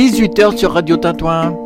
18h sur Radio Tintouin.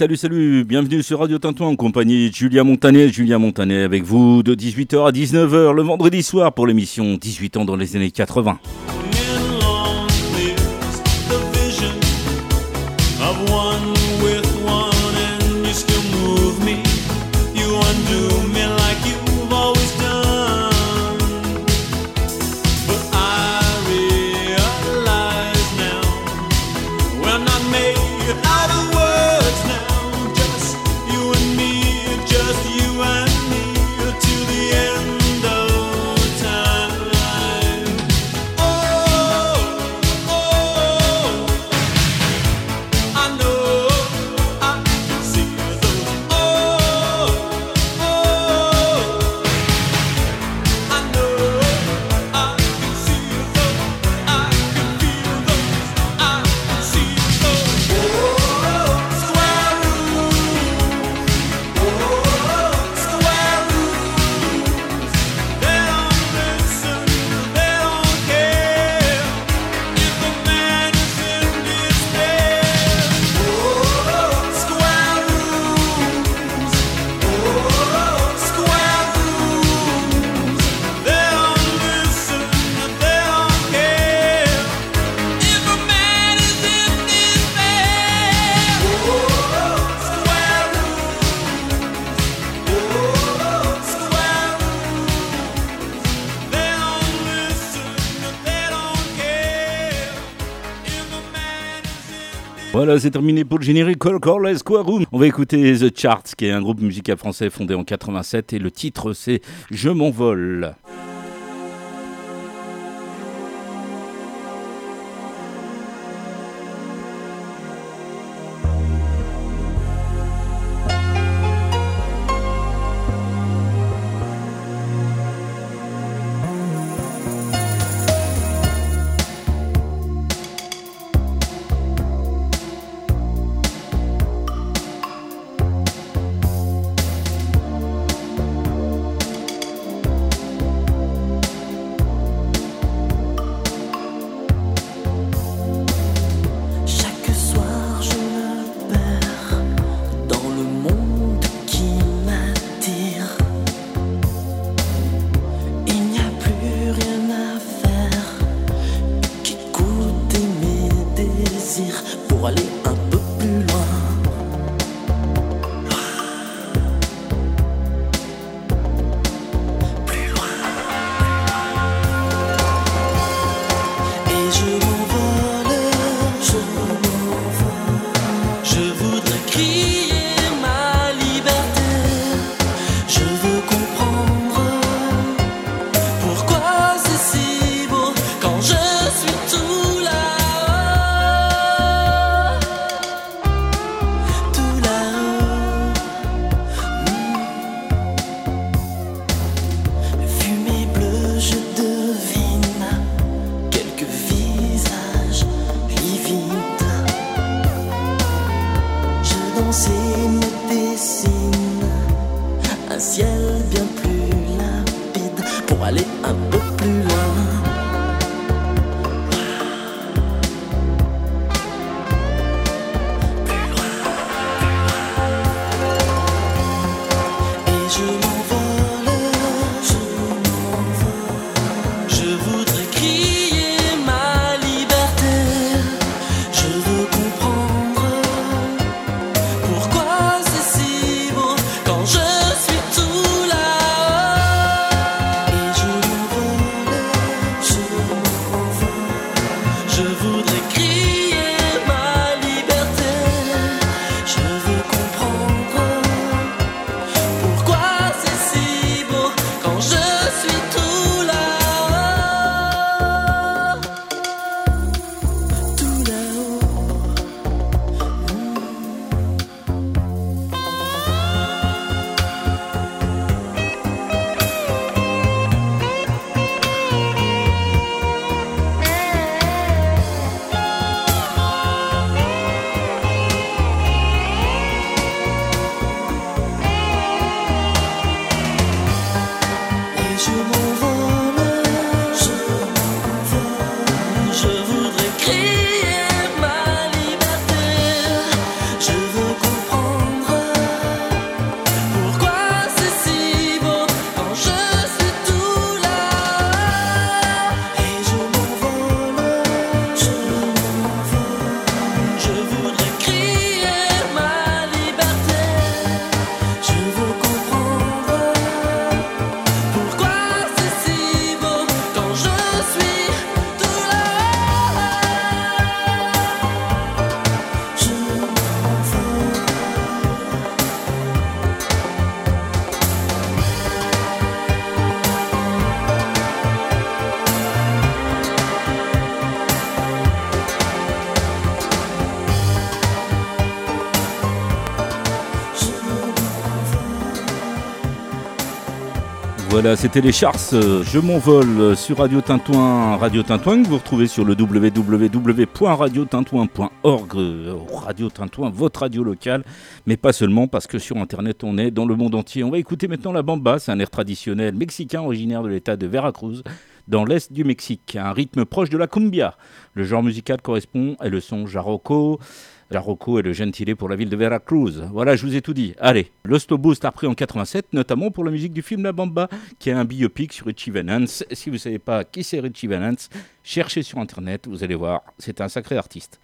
Salut, salut, bienvenue sur Radio Tintouin en compagnie de Julien Montanet. Julien Montanet avec vous de 18h à 19h le vendredi soir pour l'émission 18 ans dans les années 80. C'est terminé pour le générique Call Call Square. On va écouter The Charts, qui est un groupe musical français fondé en 87, et le titre c'est Je m'envole. Voilà, c'était les Chars. Je m'envole sur Radio Tintouin. Radio Tintouin que vous retrouvez sur le www.radiotintouin.org. Radio Tintouin, votre radio locale, mais pas seulement parce que sur Internet on est dans le monde entier. On va écouter maintenant la bamba, c'est un air traditionnel mexicain originaire de l'état de Veracruz dans l'est du Mexique, un rythme proche de la cumbia. Le genre musical correspond à le son jarroco. Rocco et le gentilé pour la ville de Veracruz. Voilà, je vous ai tout dit. Allez, Lost Boost a pris en 87, notamment pour la musique du film La Bamba, qui est un biopic sur Richie Valens. Si vous ne savez pas qui c'est Richie Valens, cherchez sur Internet, vous allez voir, c'est un sacré artiste.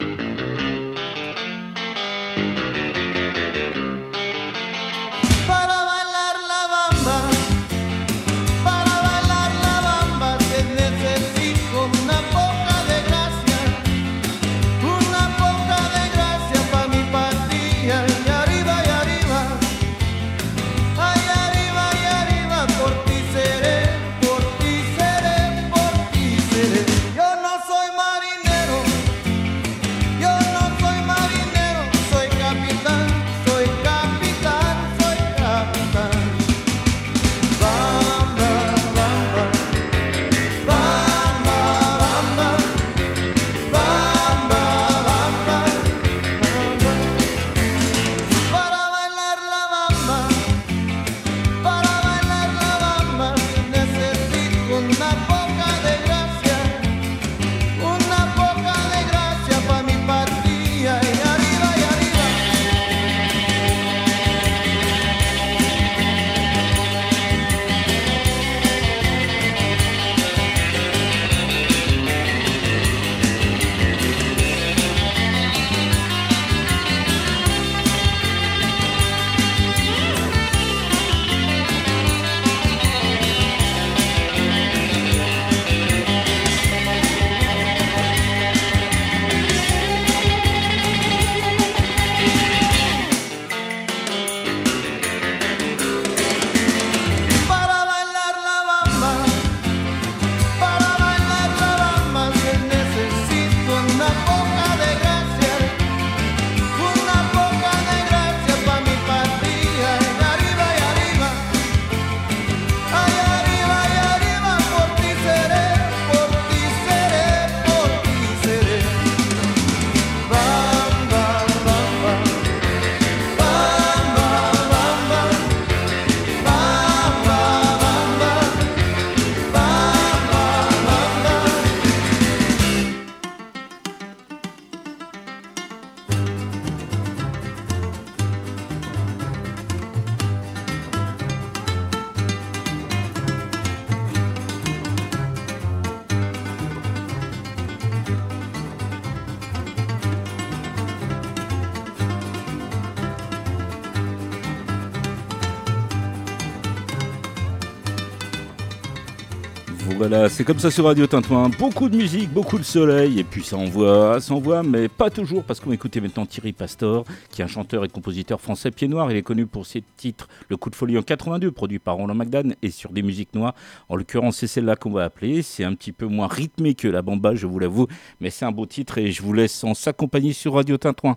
C'est comme ça sur Radio Tintouin. Beaucoup de musique, beaucoup de soleil, et puis ça envoie, ça envoie, mais pas toujours, parce qu'on écouter maintenant Thierry Pastor, qui est un chanteur et compositeur français pied noir. Il est connu pour ses titres Le coup de folie en 82, produit par Roland McDan, et sur des musiques noires. En l'occurrence, c'est celle-là qu'on va appeler. C'est un petit peu moins rythmé que la bamba, je vous l'avoue, mais c'est un beau titre, et je vous laisse en s'accompagner sur Radio Tintouin.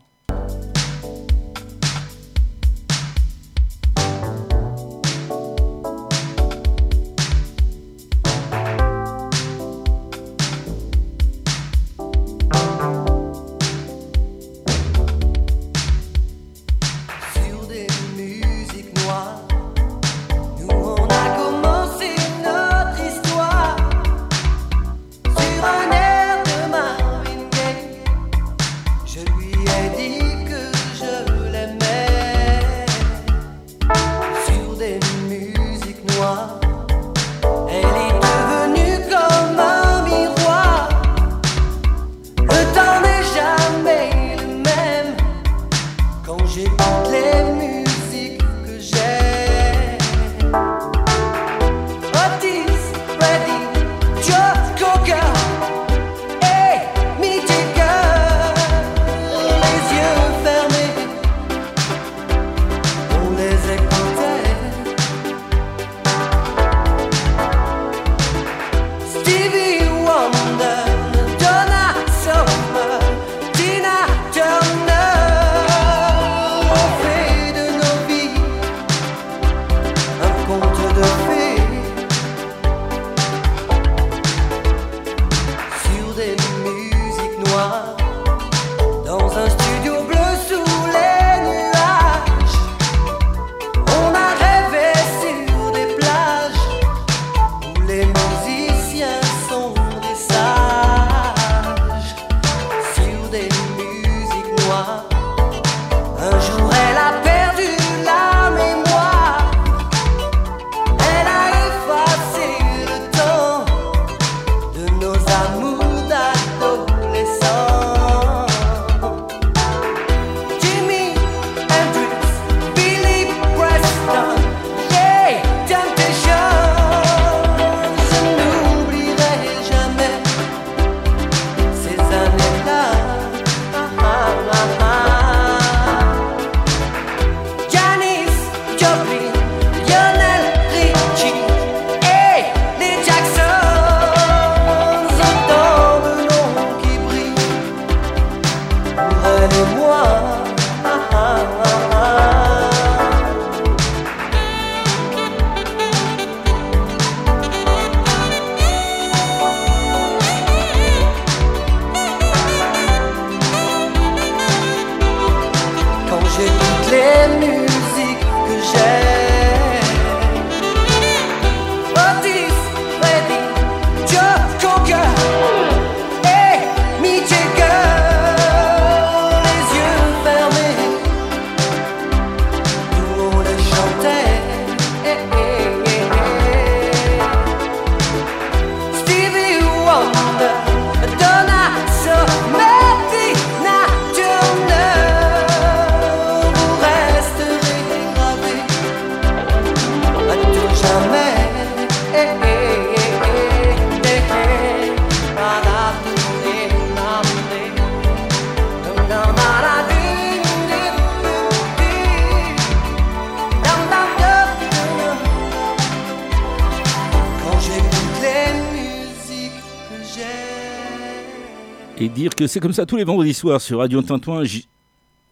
C'est comme ça tous les vendredis soirs sur Radio Tintouin. 18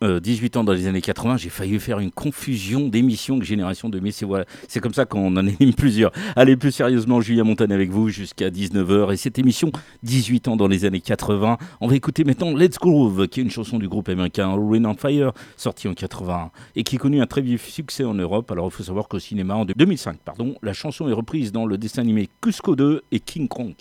euh, ans dans les années 80, j'ai failli faire une confusion d'émissions de Génération 2000. C'est voilà, c'est comme ça qu'on en anime plusieurs. Allez, plus sérieusement, Julien Montagne avec vous jusqu'à 19h. Et cette émission, 18 ans dans les années 80, on va écouter maintenant Let's Groove, qui est une chanson du groupe américain Rain on Fire, sortie en 81 et qui a connu un très vif succès en Europe. Alors, il faut savoir qu'au cinéma, en 2005, pardon, la chanson est reprise dans le dessin animé Cusco 2 et King Kong.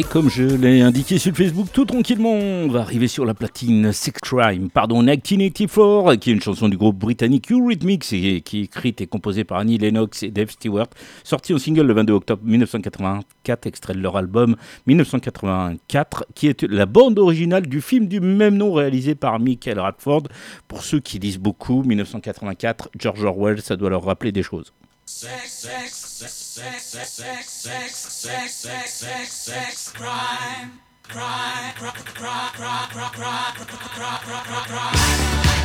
Et comme je l'ai indiqué sur Facebook, tout tranquillement, on va arriver sur la platine Six Crime, pardon, 1984, qui est une chanson du groupe britannique Eurythmics et qui est écrite et composée par Annie Lennox et Dave Stewart, sortie au single le 22 octobre 1984, extrait de leur album 1984, qui est la bande originale du film du même nom réalisé par Michael Radford. Pour ceux qui lisent beaucoup, 1984, George Orwell, ça doit leur rappeler des choses. Sex, sex, sex, sex, sex, sex, sex, sex, sex, sex, sex, crime, crime, crime, crime, crime, crime, crime, crime, crime, crime.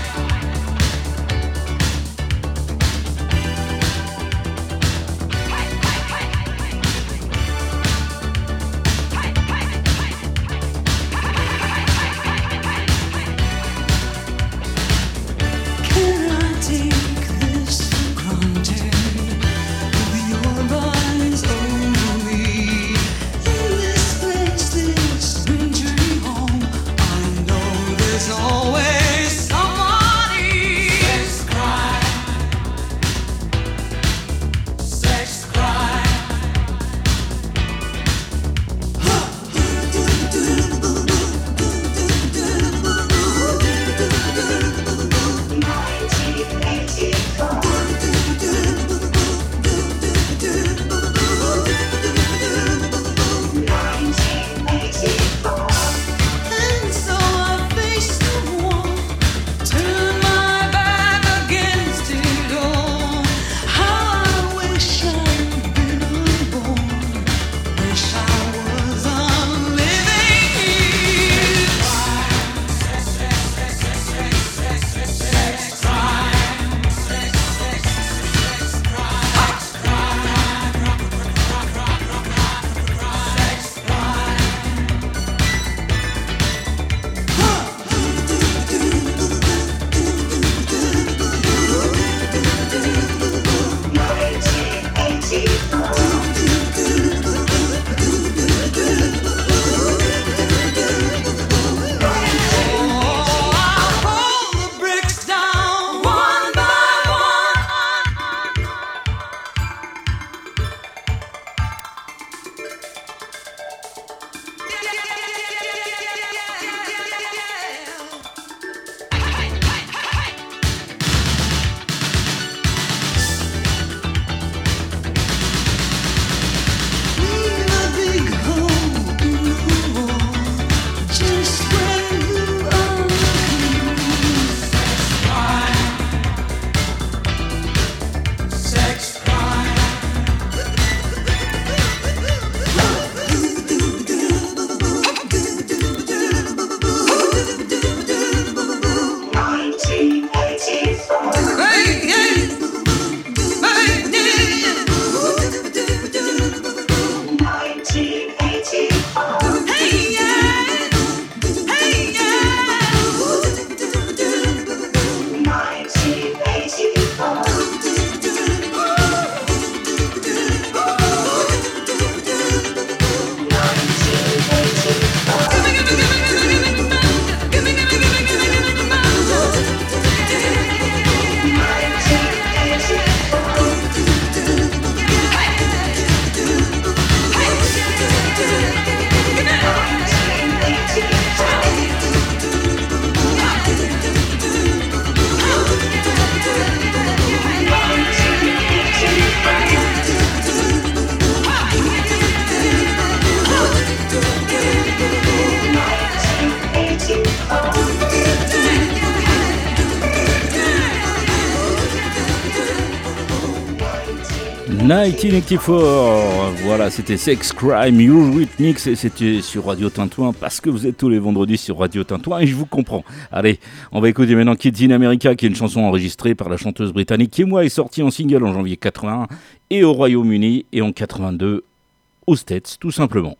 1984, voilà, c'était Sex Crime Eurythmics et c'était sur Radio Tintouin parce que vous êtes tous les vendredis sur Radio Tintouin et je vous comprends. Allez, on va écouter maintenant Kids in America qui est une chanson enregistrée par la chanteuse britannique moi, est sortie en single en janvier 81 et au Royaume-Uni et en 82 aux States, tout simplement.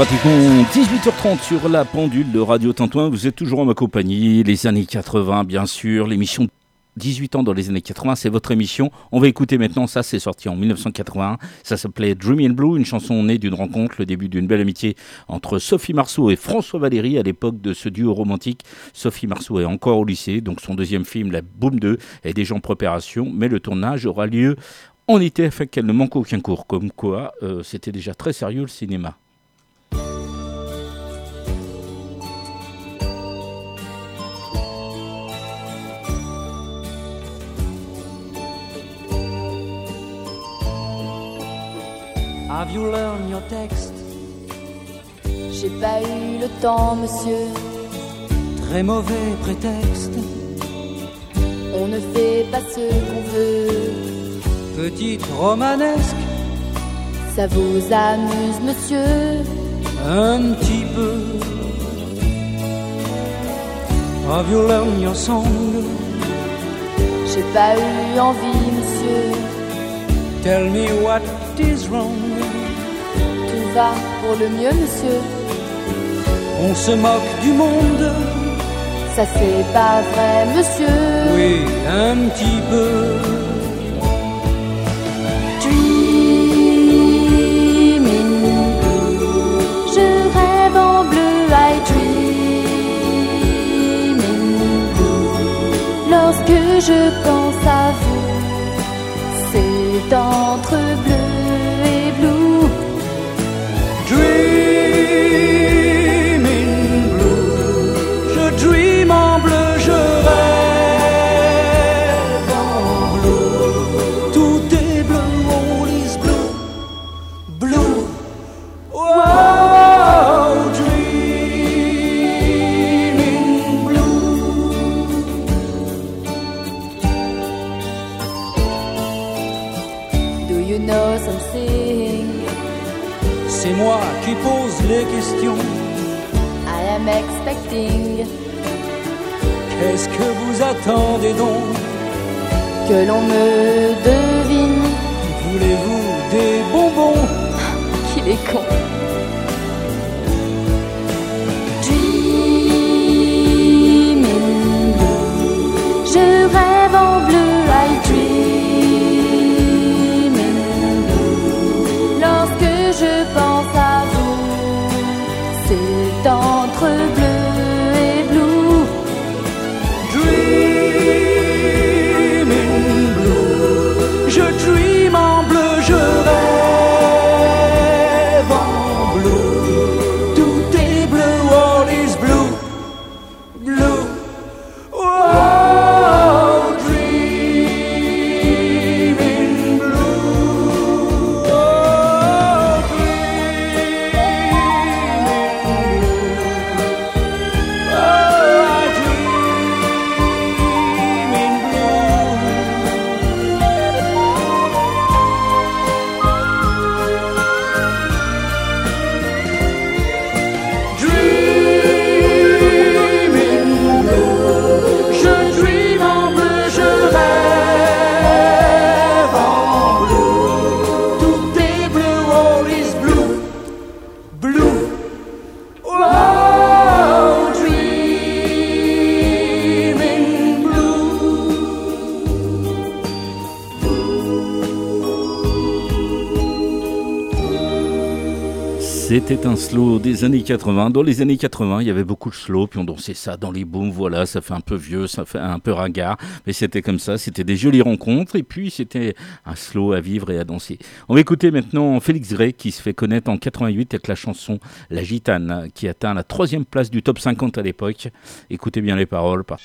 Pratiquement 18h30 sur la pendule de Radio Tintouin. Vous êtes toujours en ma compagnie. Les années 80, bien sûr. L'émission 18 ans dans les années 80, c'est votre émission. On va écouter maintenant, ça c'est sorti en 1981. Ça s'appelait Dreamy Blue, une chanson née d'une rencontre, le début d'une belle amitié entre Sophie Marceau et François Valéry à l'époque de ce duo romantique. Sophie Marceau est encore au lycée, donc son deuxième film, La Boom 2, est déjà en préparation, mais le tournage aura lieu en été afin qu'elle ne manque aucun cours. Comme quoi, euh, c'était déjà très sérieux le cinéma. Have you learned your text? J'ai pas eu le temps, monsieur. Très mauvais prétexte. On ne fait pas ce qu'on veut. Petite romanesque. Ça vous amuse, monsieur? Un petit peu. Have you learned your song? J'ai pas eu envie, monsieur. Tell me what is wrong va pour le mieux, monsieur. On se moque du monde. Ça c'est pas vrai, monsieur. jouer un petit peu. Dreaming blue, je rêve en bleu, I dreaming blue. Lorsque je pense à vous, que vous attendez donc. Que l'on me devine. Voulez-vous des bonbons? Qu'il est con. C'était un slow des années 80. Dans les années 80, il y avait beaucoup de slow, puis on dansait ça dans les booms. Voilà, ça fait un peu vieux, ça fait un peu ringard, mais c'était comme ça. C'était des jolies rencontres, et puis c'était un slow à vivre et à danser. On va écouter maintenant Félix Gray, qui se fait connaître en 88 avec la chanson La Gitane, qui atteint la troisième place du top 50 à l'époque. Écoutez bien les paroles. par-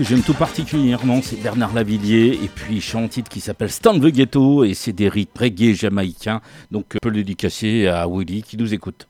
que j'aime tout particulièrement, c'est Bernard Lavillier, et puis il chante un titre qui s'appelle Stand the Ghetto, et c'est des rites reggae jamaïcains, donc euh, on peut le dédicacer à Willy qui nous écoute.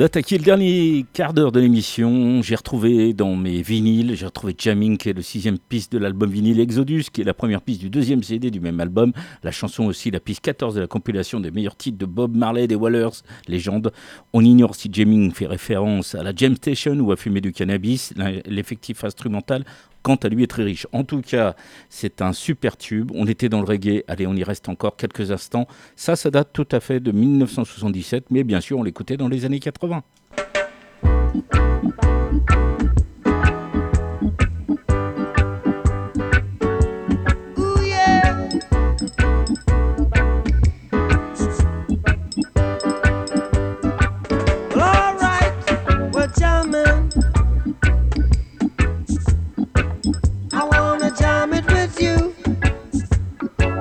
d'attaquer le dernier quart d'heure de l'émission. J'ai retrouvé dans mes vinyles, j'ai retrouvé Jamming, qui est le sixième piste de l'album vinyle Exodus, qui est la première piste du deuxième CD du même album. La chanson aussi, la piste 14 de la compilation des meilleurs titres de Bob Marley des Wallers, légende. On ignore si Jamming fait référence à la Jam Station ou à fumer du cannabis. L'effectif instrumental quant à lui, est très riche. En tout cas, c'est un super tube. On était dans le reggae. Allez, on y reste encore quelques instants. Ça, ça date tout à fait de 1977, mais bien sûr, on l'écoutait dans les années 80.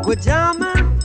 We're diamonds.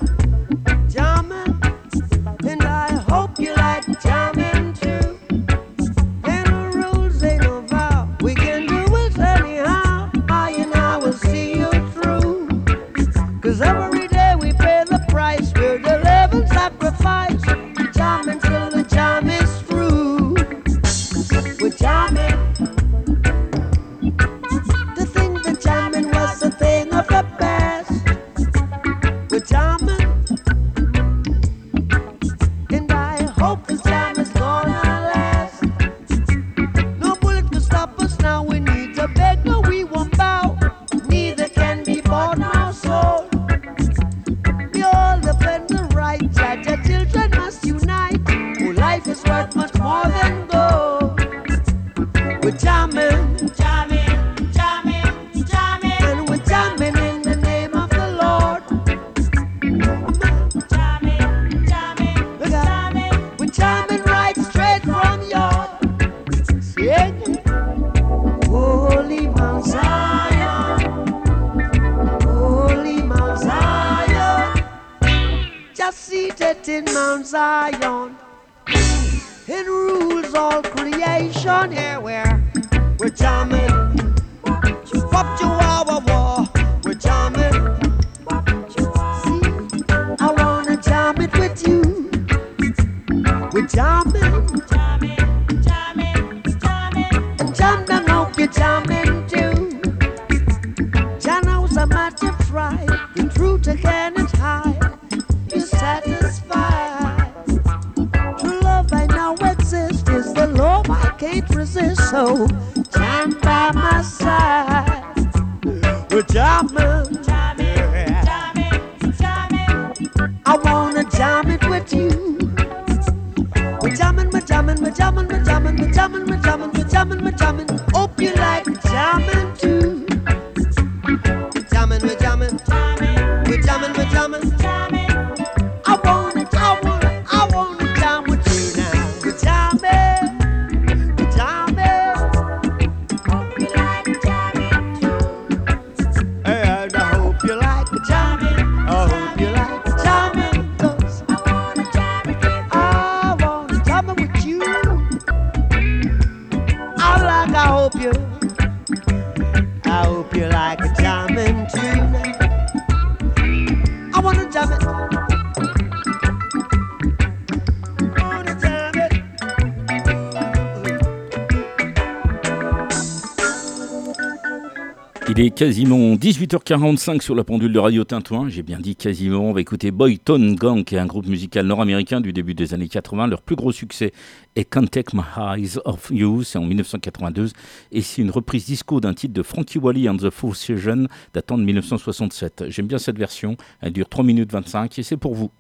Il est quasiment 18h45 sur la pendule de Radio Tintouin. J'ai bien dit quasiment. On va écouter Boyton Gang, qui est un groupe musical nord-américain du début des années 80. Leur plus gros succès est Can't Take My Eyes Off You. C'est en 1982. Et c'est une reprise disco d'un titre de Frankie Wally and the Four Seasons datant de 1967. J'aime bien cette version. Elle dure 3 minutes 25 et c'est pour vous.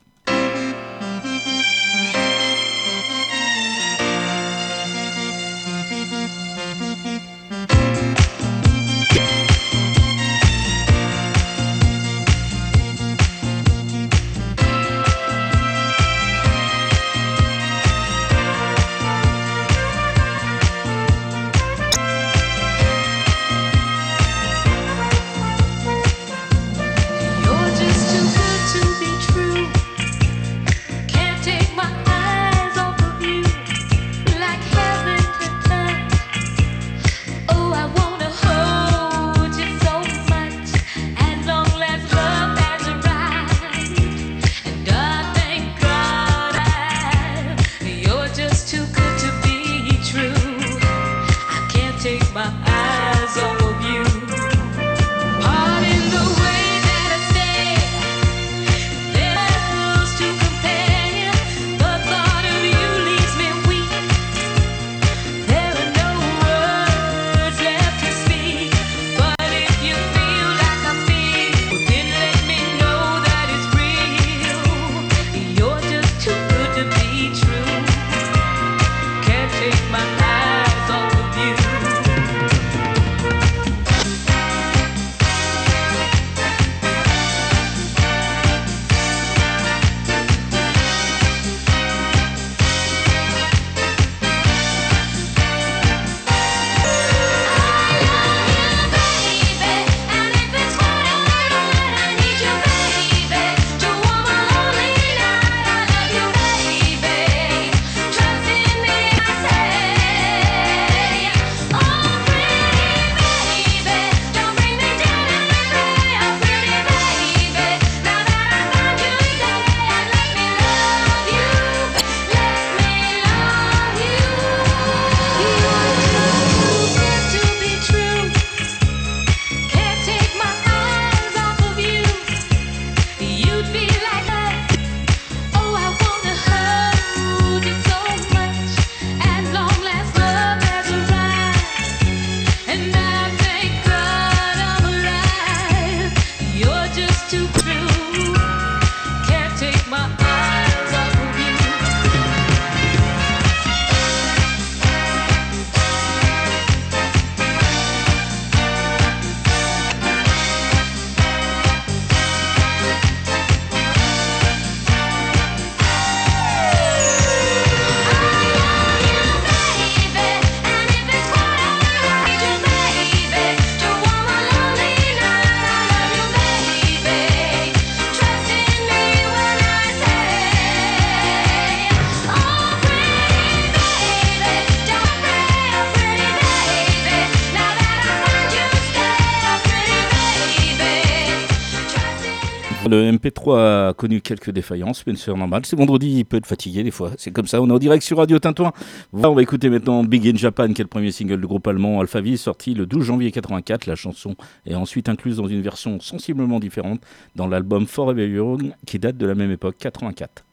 Connu quelques défaillances, mais c'est normal. C'est vendredi, il peut être fatigué des fois. C'est comme ça, on est en direct sur Radio Tintouin. Voilà, on va écouter maintenant Big in Japan, qui est le premier single du groupe allemand Alphaville, sorti le 12 janvier 84. La chanson est ensuite incluse dans une version sensiblement différente dans l'album Forever Young, qui date de la même époque, 84.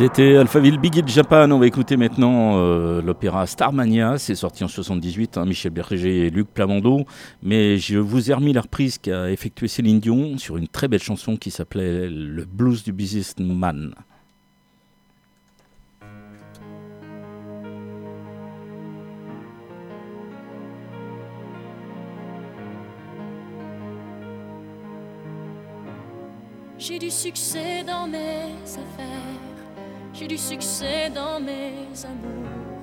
C'était Alphaville Big in Japan. On va écouter maintenant euh, l'opéra Starmania. C'est sorti en 78, hein, Michel Berger et Luc Plamondon. Mais je vous ai remis la reprise qu'a effectuée Céline Dion sur une très belle chanson qui s'appelait Le blues du businessman. J'ai du succès dans mes affaires, j'ai du succès dans mes amours.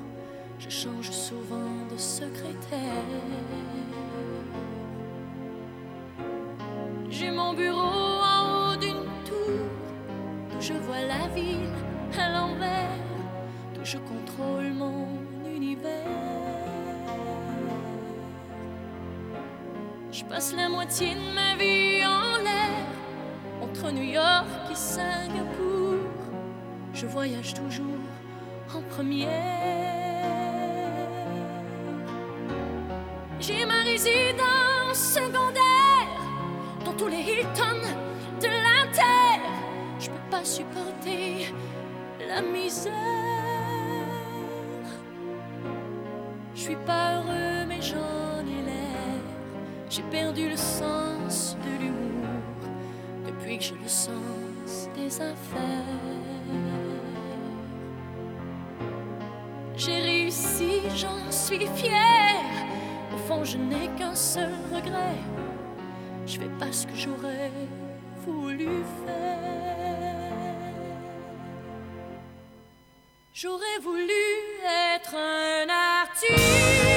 Je change souvent de secrétaire. J'ai mon bureau en haut d'une tour, d'où je vois la ville à l'envers, d'où je contrôle mon univers. Je passe la moitié de ma vie en l'air entre New York et Singapour, je voyage toujours en première. J'ai ma résidence secondaire dans tous les Hilton de la terre. Je peux pas supporter la misère. Je suis pas heureux, mais j'en ai l'air. J'ai perdu le sens de l'humour depuis que j'ai le sens des affaires. J'ai réussi, j'en suis fière. Au fond, je n'ai qu'un seul regret. Je fais pas ce que j'aurais voulu faire. J'aurais voulu être un artiste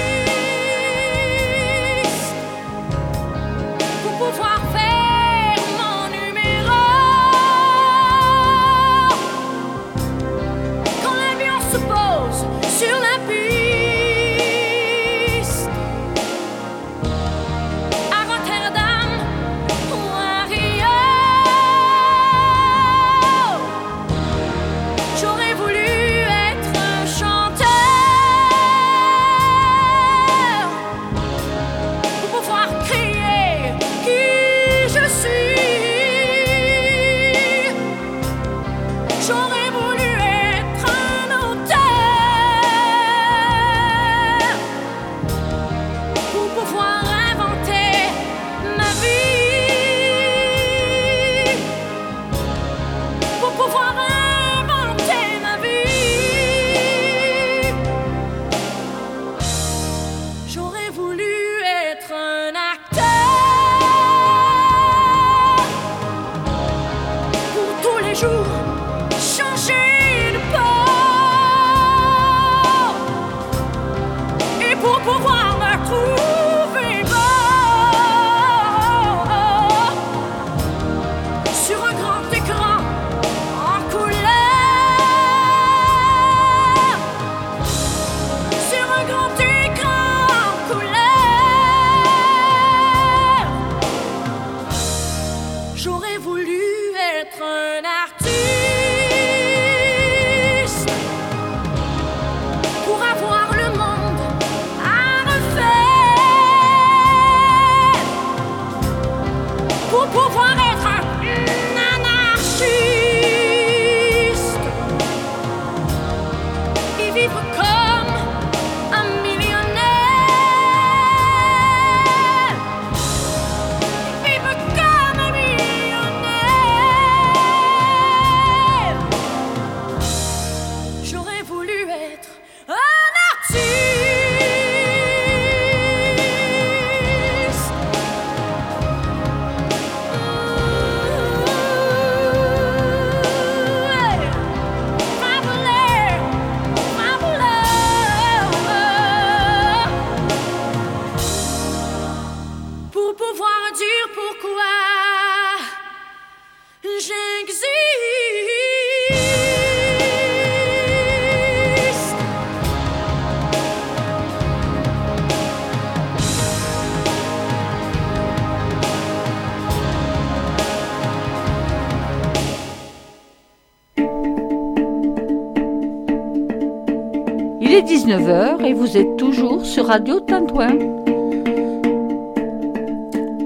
et vous êtes toujours sur Radio Tintouin.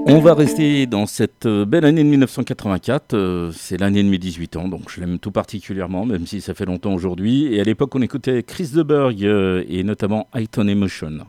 On va rester dans cette euh, belle année de 1984. euh, c'est l'année de mes 18 ans, donc je l'aime tout particulièrement, même si ça fait longtemps aujourd'hui. Et à l'époque, on écoutait Chris DeBerg euh, et notamment Highton Emotion.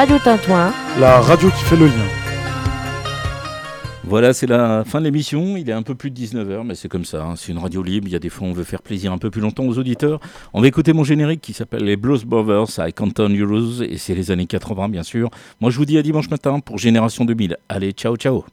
Radio Tintouin. La radio qui fait le lien. Voilà, c'est la fin de l'émission. Il est un peu plus de 19h, mais c'est comme ça. hein. C'est une radio libre. Il y a des fois, on veut faire plaisir un peu plus longtemps aux auditeurs. On va écouter mon générique qui s'appelle Les Blues Brothers à Canton Heroes. Et c'est les années 80, bien sûr. Moi, je vous dis à dimanche matin pour Génération 2000. Allez, ciao, ciao.